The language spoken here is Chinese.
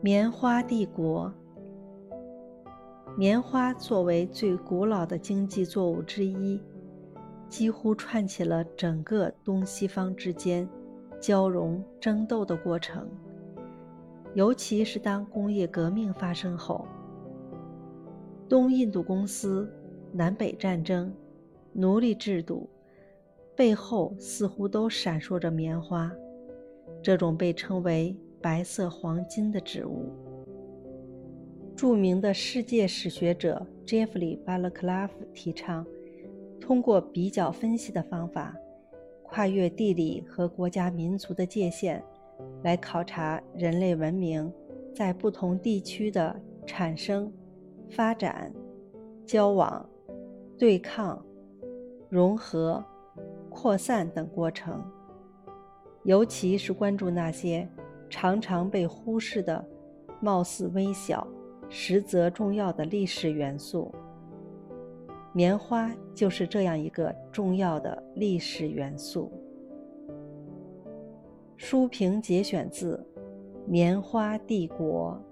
棉花帝国。棉花作为最古老的经济作物之一，几乎串起了整个东西方之间交融争斗的过程。尤其是当工业革命发生后，东印度公司、南北战争、奴隶制度背后似乎都闪烁着棉花，这种被称为“白色黄金”的植物。著名的世界史学者 Jeffrey b a l c l a v 提倡，通过比较分析的方法，跨越地理和国家民族的界限，来考察人类文明在不同地区的产生、发展、交往、对抗、融合、扩散等过程，尤其是关注那些常常被忽视的、貌似微小。实则重要的历史元素，棉花就是这样一个重要的历史元素。书评节选自《棉花帝国》。